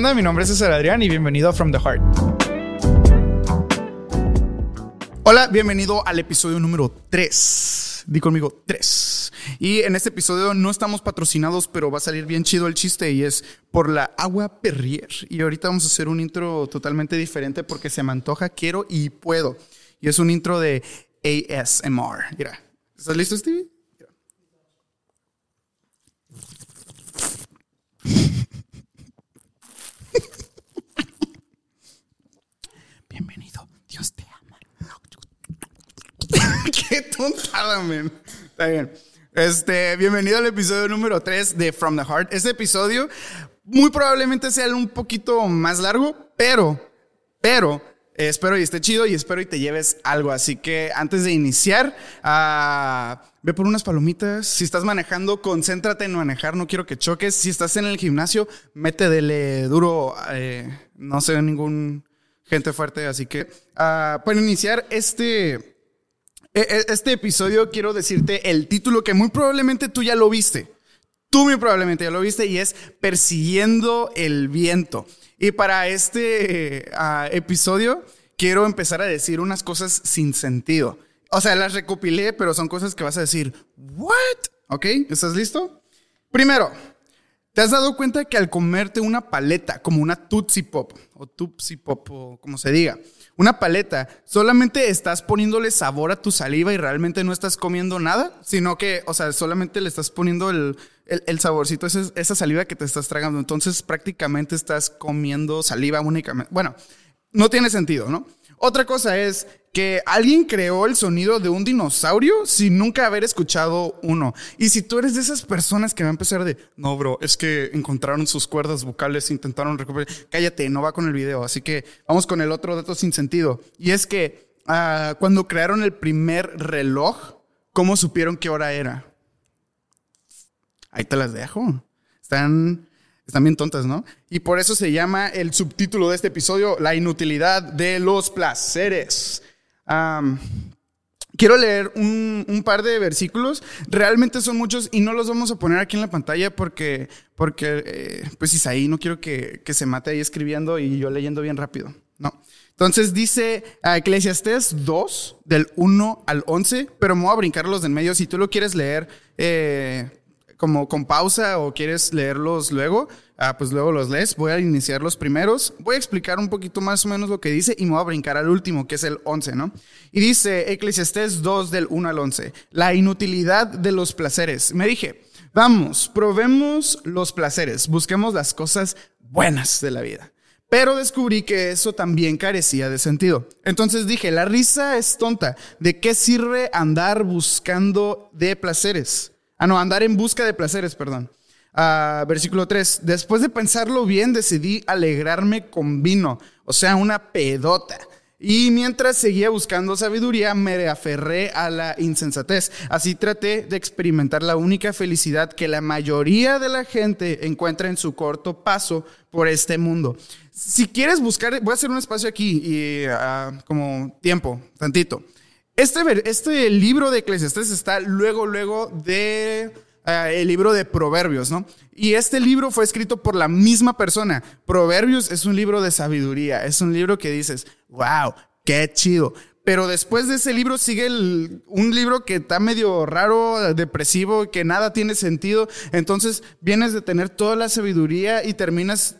Hola, mi nombre es César Adrián y bienvenido a From the Heart. Hola, bienvenido al episodio número 3. Di conmigo 3. Y en este episodio no estamos patrocinados, pero va a salir bien chido el chiste y es por la agua Perrier. Y ahorita vamos a hacer un intro totalmente diferente porque se me antoja, quiero y puedo. Y es un intro de ASMR. Mira, ¿estás listo, Stevie? Mira. Bienvenido, Dios te ama. Qué tontada, man. Está bien. Este, bienvenido al episodio número 3 de From the Heart. Este episodio muy probablemente sea un poquito más largo, pero, pero, eh, espero y esté chido y espero y te lleves algo. Así que antes de iniciar, ah, ve por unas palomitas. Si estás manejando, concéntrate en manejar, no quiero que choques. Si estás en el gimnasio, métele duro. eh, no sé ningún gente fuerte, así que ah, para iniciar este, este episodio quiero decirte el título que muy probablemente tú ya lo viste. Tú muy probablemente ya lo viste y es Persiguiendo el viento. Y para este ah, episodio quiero empezar a decir unas cosas sin sentido. O sea, las recopilé, pero son cosas que vas a decir, ¿what? ¿Ok? ¿Estás listo? Primero, ¿te has dado cuenta que al comerte una paleta, como una Tootsie Pop, o Tootsie Pop, o como se diga, una paleta, solamente estás poniéndole sabor a tu saliva y realmente no estás comiendo nada, sino que, o sea, solamente le estás poniendo el, el, saborcito, ese- esa saliva que te estás tragando. Entonces prácticamente estás comiendo saliva únicamente. Bueno, no tiene sentido, ¿no? Otra cosa es que alguien creó el sonido de un dinosaurio sin nunca haber escuchado uno. Y si tú eres de esas personas que va a empezar de, no, bro, es que encontraron sus cuerdas vocales, intentaron recuperar, cállate, no va con el video. Así que vamos con el otro dato sin sentido. Y es que ah, cuando crearon el primer reloj, ¿cómo supieron qué hora era? Ahí te las dejo. Están, están bien tontas, ¿no? Y por eso se llama el subtítulo de este episodio, La inutilidad de los placeres. Quiero leer un, par de versículos. Realmente son muchos y no los vamos a poner aquí en la pantalla porque, porque eh, pues Isaí no quiero que, se mate ahí escribiendo y yo leyendo bien rápido. No. Entonces dice a Eclesiastés 2, del 1 al 11, pero me voy a brincar los de en medio. Si tú lo quieres leer eh, como con pausa o quieres leerlos luego, ah, pues luego los lees. Voy a iniciar los primeros. Voy a explicar un poquito más o menos lo que dice y me voy a brincar al último, que es el 11, ¿no? Y dice Eclesiastés 2 del 1 al 11, la inutilidad de los placeres. Me dije, vamos, probemos los placeres, busquemos las cosas buenas de la vida. Pero descubrí que eso también carecía de sentido. Entonces dije, la risa es tonta. ¿De qué sirve andar buscando de placeres? Ah, no, andar en busca de placeres, perdón. Ah, versículo 3. Después de pensarlo bien, decidí alegrarme con vino, o sea, una pedota. Y mientras seguía buscando sabiduría, me aferré a la insensatez. Así traté de experimentar la única felicidad que la mayoría de la gente encuentra en su corto paso por este mundo. Si quieres buscar, voy a hacer un espacio aquí y ah, como tiempo, tantito. Este, este libro de Eclesiastés está luego, luego de ah, el libro de Proverbios, ¿no? Y este libro fue escrito por la misma persona. Proverbios es un libro de sabiduría, es un libro que dices, wow, qué chido. Pero después de ese libro sigue el- un libro que está medio raro, depresivo, que nada tiene sentido. Entonces vienes de tener toda la sabiduría y terminas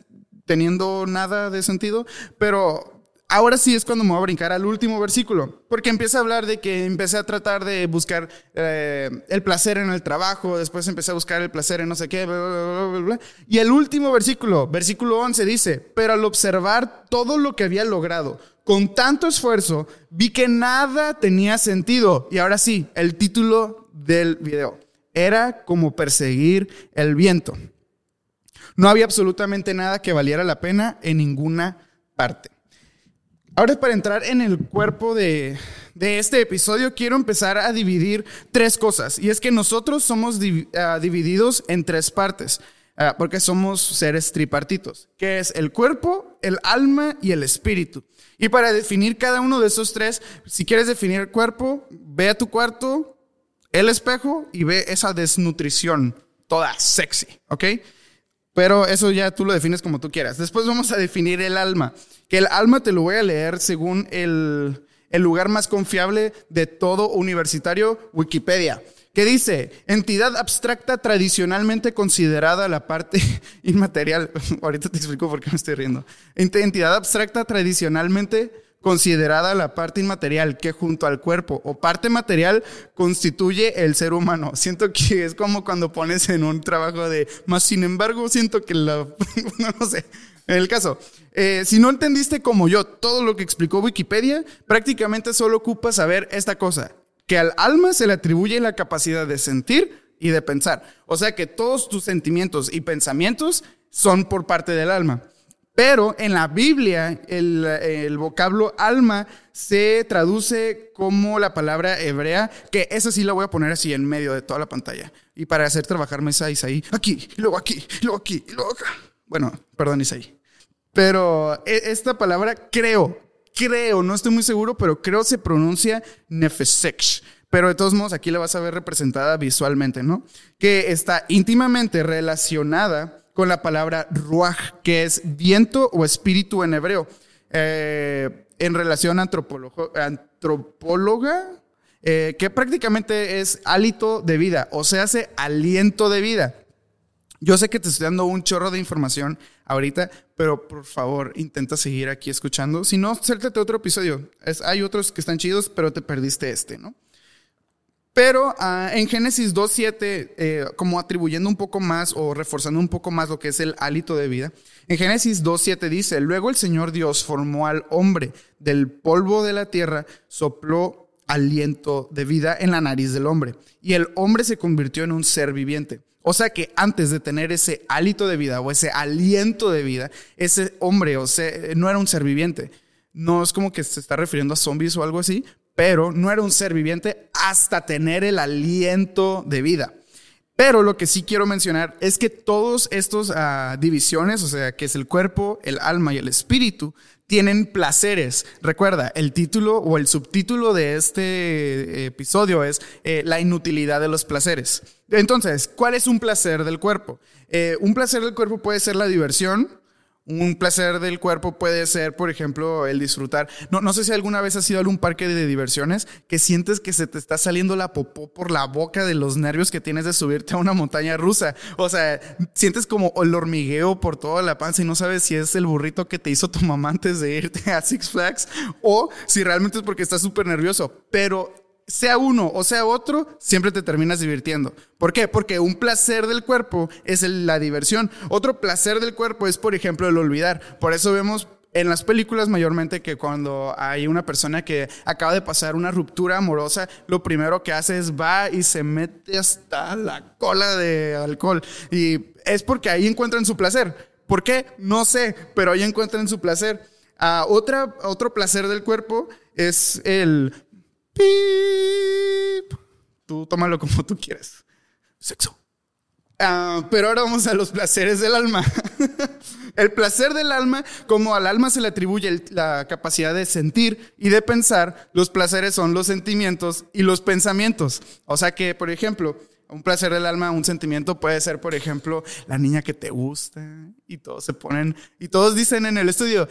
teniendo nada de sentido. Pero Ahora sí es cuando me voy a brincar al último versículo, porque empieza a hablar de que empecé a tratar de buscar eh, el placer en el trabajo, después empecé a buscar el placer en no sé qué, bla, bla, bla, y el último versículo, versículo 11 dice, pero al observar todo lo que había logrado con tanto esfuerzo, vi que nada tenía sentido. Y ahora sí, el título del video, era como perseguir el viento. No había absolutamente nada que valiera la pena en ninguna parte. Ahora para entrar en el cuerpo de, de este episodio, quiero empezar a dividir tres cosas. Y es que nosotros somos ah, divididos en tres partes, ah, porque somos seres tripartitos, que es el cuerpo, el alma y el espíritu. Y para definir cada uno de esos tres, si quieres definir cuerpo, ve a tu cuarto, el espejo y ve esa desnutrición toda sexy, ¿ok? Pero eso ya tú lo defines como tú quieras. Después vamos a definir el alma. Que el alma te lo voy a leer según el, el lugar más confiable de todo universitario, Wikipedia que dice, entidad abstracta tradicionalmente considerada la parte inmaterial. Ahorita te explico por qué me estoy riendo. Entidad abstracta tradicionalmente considerada la parte inmaterial que junto al cuerpo o parte material constituye el ser humano. Siento que es como cuando pones en un trabajo de, más sin embargo, siento que la, no sé, en el caso, eh, si no entendiste como yo todo lo que explicó Wikipedia, prácticamente solo ocupas saber esta cosa, que al alma se le atribuye la capacidad de sentir y de pensar. O sea que todos tus sentimientos y pensamientos son por parte del alma. Pero en la Biblia el, vocablo alma se traduce como la palabra hebrea, que esa sí la voy a poner así en medio de toda la pantalla. Y para hacer trabajar esa Isaí, aquí, y luego aquí, y luego aquí, y luego acá. Bueno, perdón Isaí. Pero e, esta palabra creo, creo, no estoy muy seguro, pero creo se pronuncia nefesex. Pero de todos modos aquí la vas a ver representada visualmente, ¿no? Que está íntimamente relacionada con la palabra ruach, que es viento o espíritu en hebreo. Eh, en relación a antropóloga, eh, que prácticamente es hálito de vida, o se hace aliento de vida. Yo sé que te estoy dando un chorro de información ahorita, pero por favor intenta seguir aquí escuchando. Si no, séltate otro episodio. Es, hay otros que están chidos, pero te perdiste este, ¿no? Pero ah, en Génesis 2.7, eh, como atribuyendo un poco más o reforzando un poco más lo que es el hálito de vida, en Génesis 2.7 dice, luego el Señor Dios formó al hombre del polvo de la tierra, sopló aliento de vida en la nariz del hombre y el hombre se convirtió en un ser viviente. O sea que antes de tener ese hálito de vida o ese aliento de vida, ese hombre no era un ser viviente. No es como que se está refiriendo a zombies o algo así, pero no era un ser viviente hasta tener el aliento de vida. Pero lo que sí quiero mencionar es que todos estos ah, divisiones, o sea, que es el cuerpo, el alma y el espíritu, tienen placeres. Recuerda, el título o el subtítulo de este episodio es eh, La inutilidad de los placeres. Entonces, ¿cuál es un placer del cuerpo? Eh, un placer del cuerpo puede ser la diversión, un placer del cuerpo puede ser, por ejemplo, el disfrutar. No, no sé si alguna vez has ido a algún parque de diversiones que sientes que se te está saliendo la popó por la boca de los nervios que tienes de subirte a una montaña rusa. O sea, sientes como el hormigueo por toda la panza y no sabes si es el burrito que te hizo tu mamá antes de irte a Six Flags o si realmente es porque estás súper nervioso. Pero sea uno o sea otro, siempre te terminas divirtiendo. ¿Por qué? Porque un placer del cuerpo es la diversión. Otro placer del cuerpo es, por ejemplo, el olvidar. Por eso vemos en las películas mayormente que cuando hay una persona que acaba de pasar una ruptura amorosa, lo primero que hace es va y se mete hasta la cola de alcohol. Y es porque ahí encuentran su placer. ¿Por qué? No sé, pero ahí encuentran su placer. Ah, otra, otro placer del cuerpo es el Tú tómalo como tú quieras. Sexo. Ah, pero ahora vamos a los placeres del alma. el placer del alma, como al alma se le atribuye la capacidad de sentir y de pensar, los placeres son los sentimientos y los pensamientos. O sea que, por ejemplo, un placer del alma, un sentimiento puede ser, por ejemplo, la niña que te gusta y todos se ponen y todos dicen en el estudio,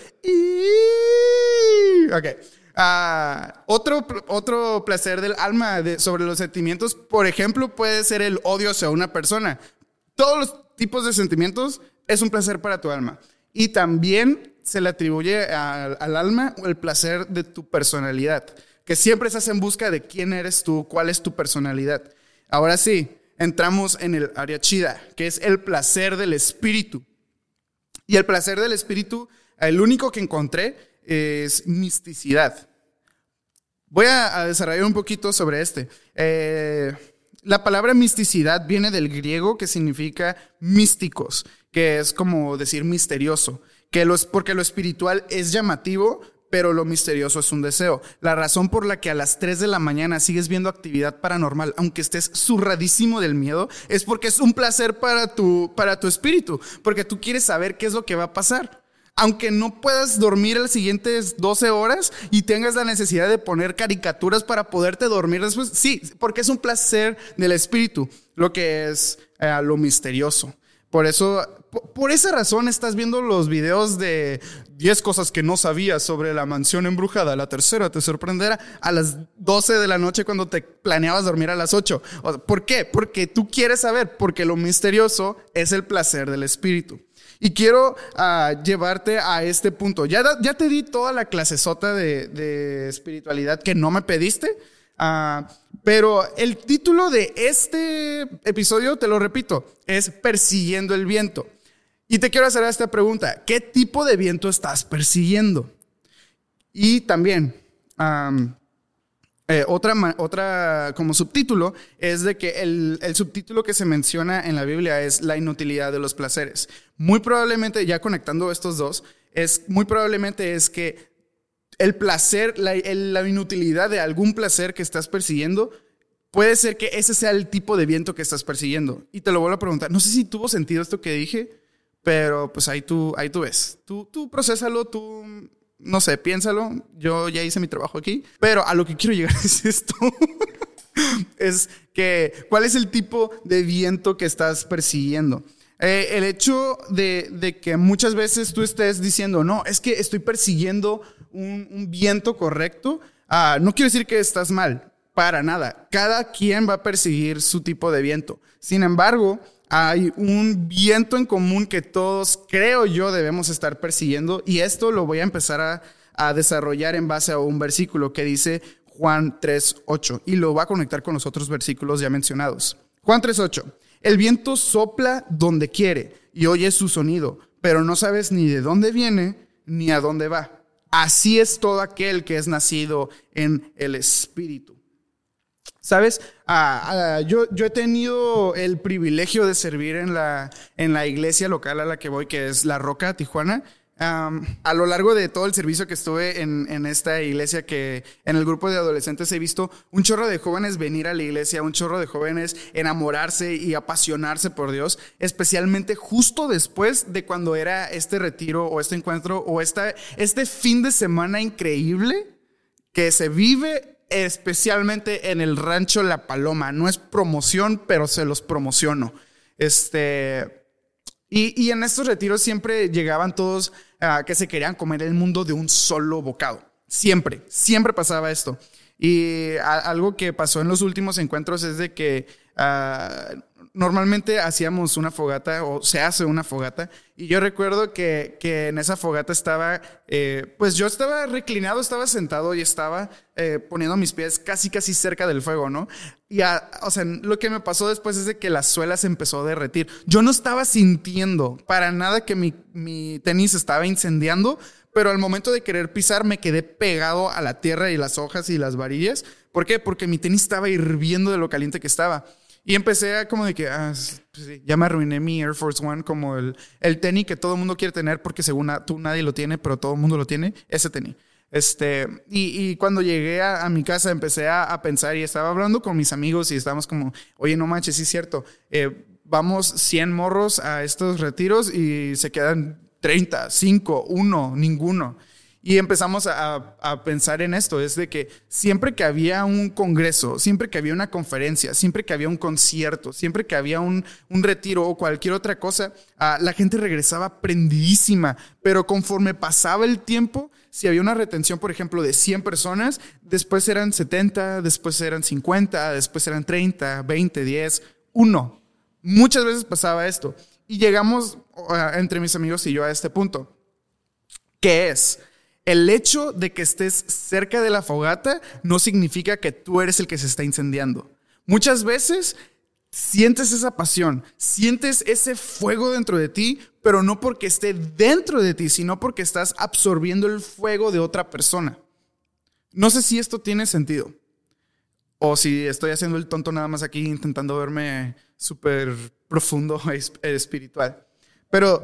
ok. Otro, otro placer del alma sobre los sentimientos, por ejemplo, puede ser el odio hacia una persona. Todos los tipos de sentimientos es un placer para tu alma. Y también se le atribuye al alma el placer de tu personalidad, que siempre estás en busca de quién eres tú, cuál es tu personalidad. Ahora sí, entramos en el área chida, que es el placer del espíritu. Y el placer del espíritu, el único que encontré es misticidad. Voy a, desarrollar un poquito sobre este. Eh, la palabra misticidad viene del griego que significa místicos, que es como decir misterioso, que porque lo espiritual es llamativo, pero lo misterioso es un deseo. La razón por la que a las 3 de la mañana sigues viendo actividad paranormal, aunque estés zurradísimo del miedo, es porque es un placer para tu, para tu espíritu, porque tú quieres saber qué es lo que va a pasar aunque no puedas dormir las siguientes 12 horas y tengas la necesidad de poner caricaturas para poderte dormir después, sí, porque es un placer del espíritu, lo que es eh, lo misterioso. Por eso, por esa razón estás viendo los videos de 10 cosas que no sabías sobre la mansión embrujada. La tercera te sorprenderá a las 12 de la noche cuando te planeabas dormir a las 8. ¿Por qué? Porque tú quieres saber, porque lo misterioso es el placer del espíritu. Y quiero ah, llevarte a este punto. Ya, ya te di toda la clasesota de, de espiritualidad que no me pediste. Ah, pero el título de este episodio, te lo repito, es Persiguiendo el viento. Y te quiero hacer esta pregunta, ¿qué tipo de viento estás persiguiendo? Y también, eh, otra, otra como subtítulo es de que el, el, subtítulo que se menciona en la Biblia es la inutilidad de los placeres. Muy probablemente, ya conectando estos dos, es muy probablemente es que el placer, la, la, inutilidad de algún placer que estás persiguiendo, puede ser que ese sea el tipo de viento que estás persiguiendo. Y te lo vuelvo a preguntar. No sé si tuvo sentido esto que dije, pero pues ahí tú, ahí tú ves. Tú, tú procésalo, tú, no sé, piénsalo. Yo ya hice mi trabajo aquí. Pero a lo que quiero llegar es esto. es que, ¿cuál es el tipo de viento que estás persiguiendo? Eh, el hecho de, que muchas veces tú estés diciendo, no, es que estoy persiguiendo un, viento correcto, ah, no quiero decir que estás mal, para nada. Cada quien va a perseguir su tipo de viento. Sin embargo, hay un viento en común que todos, creo yo, debemos estar persiguiendo y esto lo voy a empezar a, a desarrollar en base a un versículo que dice Juan 3.8 y lo va a conectar con los otros versículos ya mencionados. Juan 3.8. El viento sopla donde quiere y oyes su sonido, pero no sabes ni de dónde viene ni a dónde va. Así es todo aquel que es nacido en el Espíritu. ¿Sabes? Ah, ah, yo, yo, he tenido el privilegio de servir en la, en la iglesia local a la que voy, que es La Roca, Tijuana a lo largo de todo el servicio que estuve en, en, esta iglesia, que en el grupo de adolescentes he visto un chorro de jóvenes venir a la iglesia, un chorro de jóvenes enamorarse y apasionarse por Dios, especialmente justo después de cuando era este retiro o este encuentro o esta, este fin de semana increíble que se vive especialmente en el rancho La Paloma. No es promoción, pero se los promociono. Este, y, y en estos retiros siempre llegaban todos Ah, que se querían comer el mundo de un solo bocado. Siempre, siempre pasaba esto. Y algo que pasó en los últimos encuentros es de que ah, normalmente hacíamos una fogata o se hace una fogata y yo recuerdo que, que en esa fogata estaba, eh, pues yo estaba reclinado, estaba sentado y estaba eh, poniendo mis pies casi casi cerca del fuego, ¿no? Y o sea, lo que me pasó después es de que la suela se empezó a derretir. Yo no estaba sintiendo para nada que mi, mi tenis estaba incendiando, pero al momento de querer pisar me quedé pegado a la tierra y las hojas y las varillas. ¿Por qué? Porque mi tenis estaba hirviendo de lo caliente que estaba. Y empecé a como de que, ah, pues ya me arruiné mi Air Force One, como el, el tenis que todo el mundo quiere tener porque según tú nadie lo tiene, pero todo el mundo lo tiene, ese tenis. Este, y, y cuando llegué a, mi casa empecé a, pensar y estaba hablando con mis amigos y estábamos como, oye, no manches, sí es cierto, eh, vamos 100 morros a estos retiros y se quedan 30, 5, 1, ninguno. Y empezamos a, pensar en esto, es de que siempre que había un congreso, siempre que había una conferencia, siempre que había un concierto, siempre que había un, retiro o cualquier otra cosa, ah, la gente regresaba prendidísima, pero conforme pasaba el tiempo, si había una retención, por ejemplo, de 100 personas, después eran 70, después eran 50, después eran 30, 20, 10, 1. Muchas veces pasaba esto. Y llegamos ah, entre mis amigos y yo a este punto. ¿Qué es? El hecho de que estés cerca de la fogata no significa que tú eres el que se está incendiando. Muchas veces sientes esa pasión, sientes ese fuego dentro de ti, pero no porque esté dentro de ti, sino porque estás absorbiendo el fuego de otra persona. No sé si esto tiene sentido. O si estoy haciendo el tonto nada más aquí intentando verme súper profundo espiritual. Pero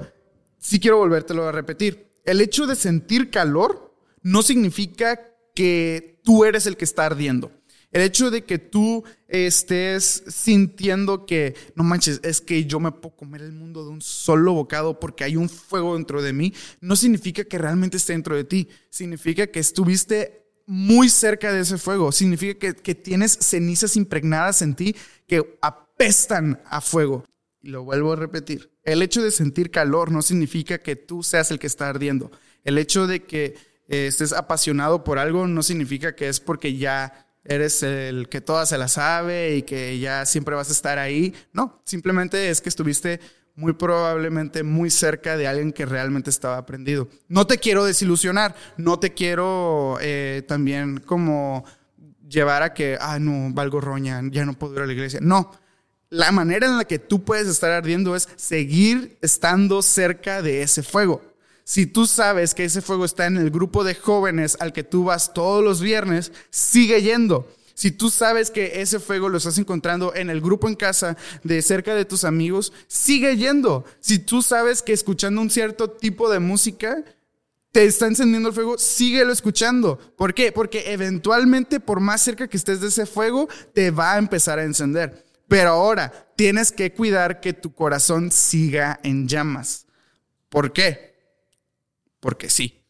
sí quiero volvértelo a repetir el hecho de sentir calor no significa que tú eres el que está ardiendo. El hecho de que tú estés sintiendo que, no manches, es que yo me puedo comer el mundo de un solo bocado porque hay un fuego dentro de mí, no significa que realmente esté dentro de ti. Significa que estuviste muy cerca de ese fuego. Significa que, que tienes cenizas impregnadas en ti que apestan a fuego. Y lo vuelvo a repetir. El hecho de sentir calor no significa que tú seas el que está ardiendo. El hecho de que eh, estés apasionado por algo no significa que es porque ya eres el que toda se la sabe y que ya siempre vas a estar ahí. No, simplemente es que estuviste muy probablemente muy cerca de alguien que realmente estaba aprendido. No te quiero desilusionar, no te quiero eh, también como llevar a que, ah, no, valgo roña, ya no puedo ir a la iglesia. No, la manera en la que tú puedes estar ardiendo es seguir estando cerca de ese fuego. Si tú sabes que ese fuego está en el grupo de jóvenes al que tú vas todos los viernes, sigue yendo. Si tú sabes que ese fuego lo estás encontrando en el grupo en casa de cerca de tus amigos, sigue yendo. Si tú sabes que escuchando un cierto tipo de música te está encendiendo el fuego, síguelo escuchando. ¿Por qué? Porque eventualmente, por más cerca que estés de ese fuego, te va a empezar a encender. Pero ahora tienes que cuidar que tu corazón siga en llamas. ¿Por qué? Porque sí.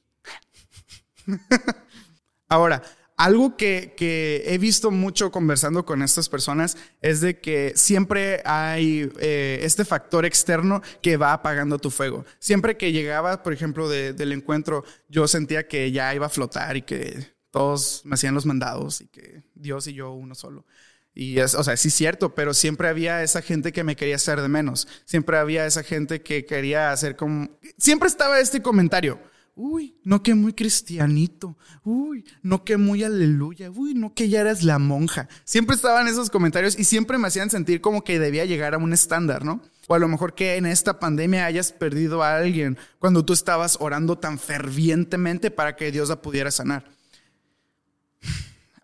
ahora, algo que, he visto mucho conversando con estas personas es de que siempre hay eh, este factor externo que va apagando tu fuego. Siempre que llegaba, por ejemplo, del encuentro, yo sentía que ya iba a flotar y que todos me hacían los mandados y que Dios y yo uno solo. Y es, o sea, sí es cierto, pero siempre había esa gente que me quería hacer de menos. Siempre había esa gente que quería hacer como... Siempre estaba este comentario Uy, no que muy cristianito. Uy, no que muy aleluya. Uy, no que ya eres la monja. Siempre estaban esos comentarios y siempre me hacían sentir como que debía llegar a un estándar, ¿no? O a lo mejor que en esta pandemia hayas perdido a alguien cuando tú estabas orando tan fervientemente para que Dios la pudiera sanar.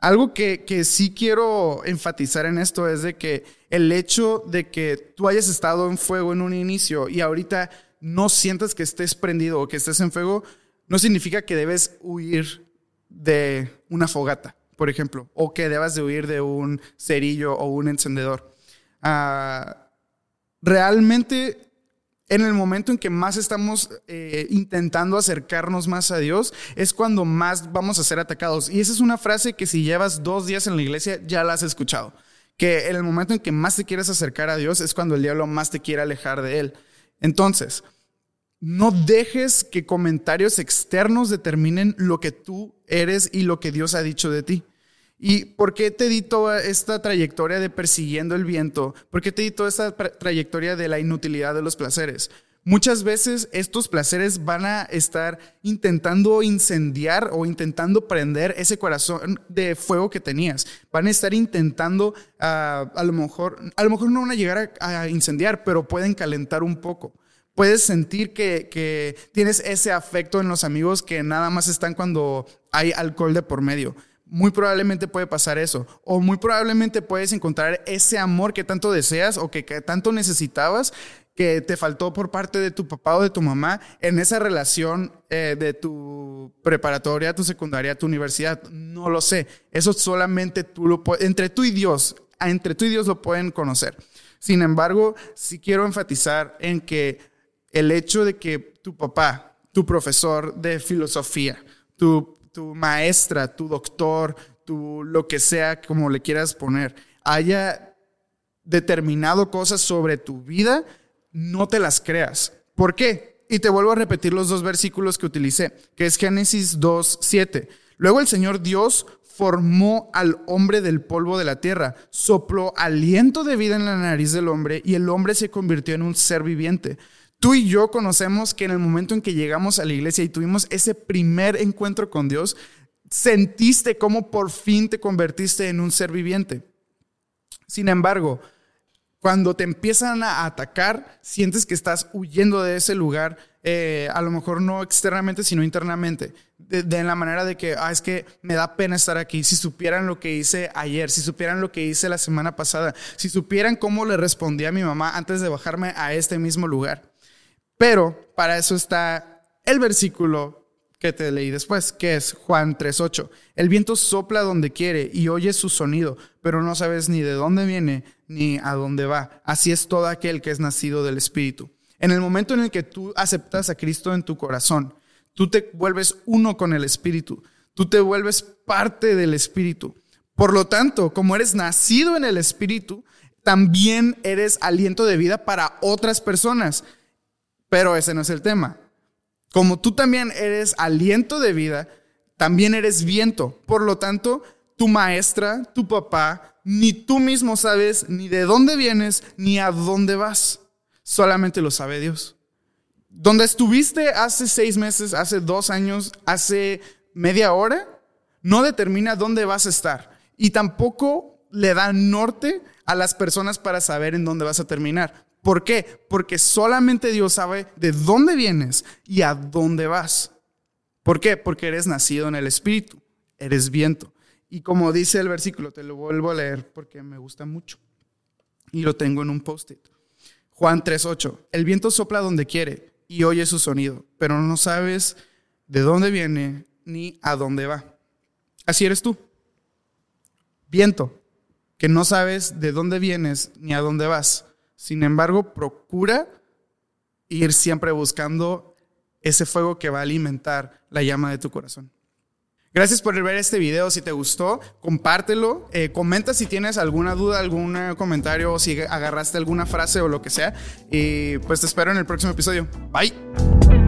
Algo que, que sí quiero enfatizar en esto es de que el hecho de que tú hayas estado en fuego en un inicio y ahorita no sientas que estés prendido o que estés en fuego, no significa que debes huir de una fogata, por ejemplo, o que debas de huir de un cerillo o un encendedor. Ah, realmente, en el momento en que más estamos eh, intentando acercarnos más a Dios, es cuando más vamos a ser atacados. Y esa es una frase que si llevas dos días en la iglesia, ya la has escuchado. Que en el momento en que más te quieres acercar a Dios es cuando el diablo más te quiere alejar de Él. Entonces, no dejes que comentarios externos determinen lo que tú eres y lo que Dios ha dicho de ti. ¿Y por qué te di toda esta trayectoria de persiguiendo el viento? ¿Por qué te di toda esta trayectoria de la inutilidad de los placeres? Muchas veces estos placeres van a estar intentando incendiar o intentando prender ese corazón de fuego que tenías. Van a estar intentando, ah, a lo mejor, a lo mejor no van a llegar a incendiar, pero pueden calentar un poco puedes sentir que, tienes ese afecto en los amigos que nada más están cuando hay alcohol de por medio. Muy probablemente puede pasar eso. O muy probablemente puedes encontrar ese amor que tanto deseas o que, tanto necesitabas que te faltó por parte de tu papá o de tu mamá en esa relación eh, de tu preparatoria, tu secundaria, tu universidad. No lo sé. Eso solamente tú lo puedes, entre tú y Dios, entre tú y Dios lo pueden conocer. Sin embargo, sí quiero enfatizar en que el hecho de que tu papá, tu profesor de filosofía, tu, maestra, tu doctor, tu lo que sea, como le quieras poner, haya determinado cosas sobre tu vida, no te las creas. ¿Por qué? Y te vuelvo a repetir los dos versículos que utilicé, que es Génesis 2, 7. Luego el Señor Dios formó al hombre del polvo de la tierra, sopló aliento de vida en la nariz del hombre y el hombre se convirtió en un ser viviente. Tú y yo conocemos que en el momento en que llegamos a la iglesia y tuvimos ese primer encuentro con Dios, sentiste cómo por fin te convertiste en un ser viviente. Sin embargo, cuando te empiezan a atacar, sientes que estás huyendo de ese lugar, eh, a lo mejor no externamente, sino internamente, de, la manera de que, ah, es que me da pena estar aquí, si supieran lo que hice ayer, si supieran lo que hice la semana pasada, si supieran cómo le respondí a mi mamá antes de bajarme a este mismo lugar. Pero para eso está el versículo que te leí después, que es Juan 3.8. El viento sopla donde quiere y oye su sonido, pero no sabes ni de dónde viene ni a dónde va. Así es todo aquel que es nacido del Espíritu. En el momento en el que tú aceptas a Cristo en tu corazón, tú te vuelves uno con el Espíritu, tú te vuelves parte del Espíritu. Por lo tanto, como eres nacido en el Espíritu, también eres aliento de vida para otras personas. Pero ese no es el tema. Como tú también eres aliento de vida, también eres viento. Por lo tanto, tu maestra, tu papá, ni tú mismo sabes ni de dónde vienes ni a dónde vas. Solamente lo sabe Dios. Donde estuviste hace seis meses, hace dos años, hace media hora, no determina dónde vas a estar. Y tampoco le da norte a las personas para saber en dónde vas a terminar. ¿Por qué? Porque solamente Dios sabe de dónde vienes y a dónde vas. ¿Por qué? Porque eres nacido en el Espíritu, eres viento. Y como dice el versículo, te lo vuelvo a leer porque me gusta mucho. Y lo tengo en un post-it. Juan 3.8. El viento sopla donde quiere y oye su sonido, pero no sabes de dónde viene ni a dónde va. Así eres tú. Viento, que no sabes de dónde vienes ni a dónde vas. Sin embargo, procura ir siempre buscando ese fuego que va a alimentar la llama de tu corazón. Gracias por ver este video. Si te gustó, compártelo. Eh, comenta si tienes alguna duda, algún comentario o si agarraste alguna frase o lo que sea. Y pues te espero en el próximo episodio. Bye.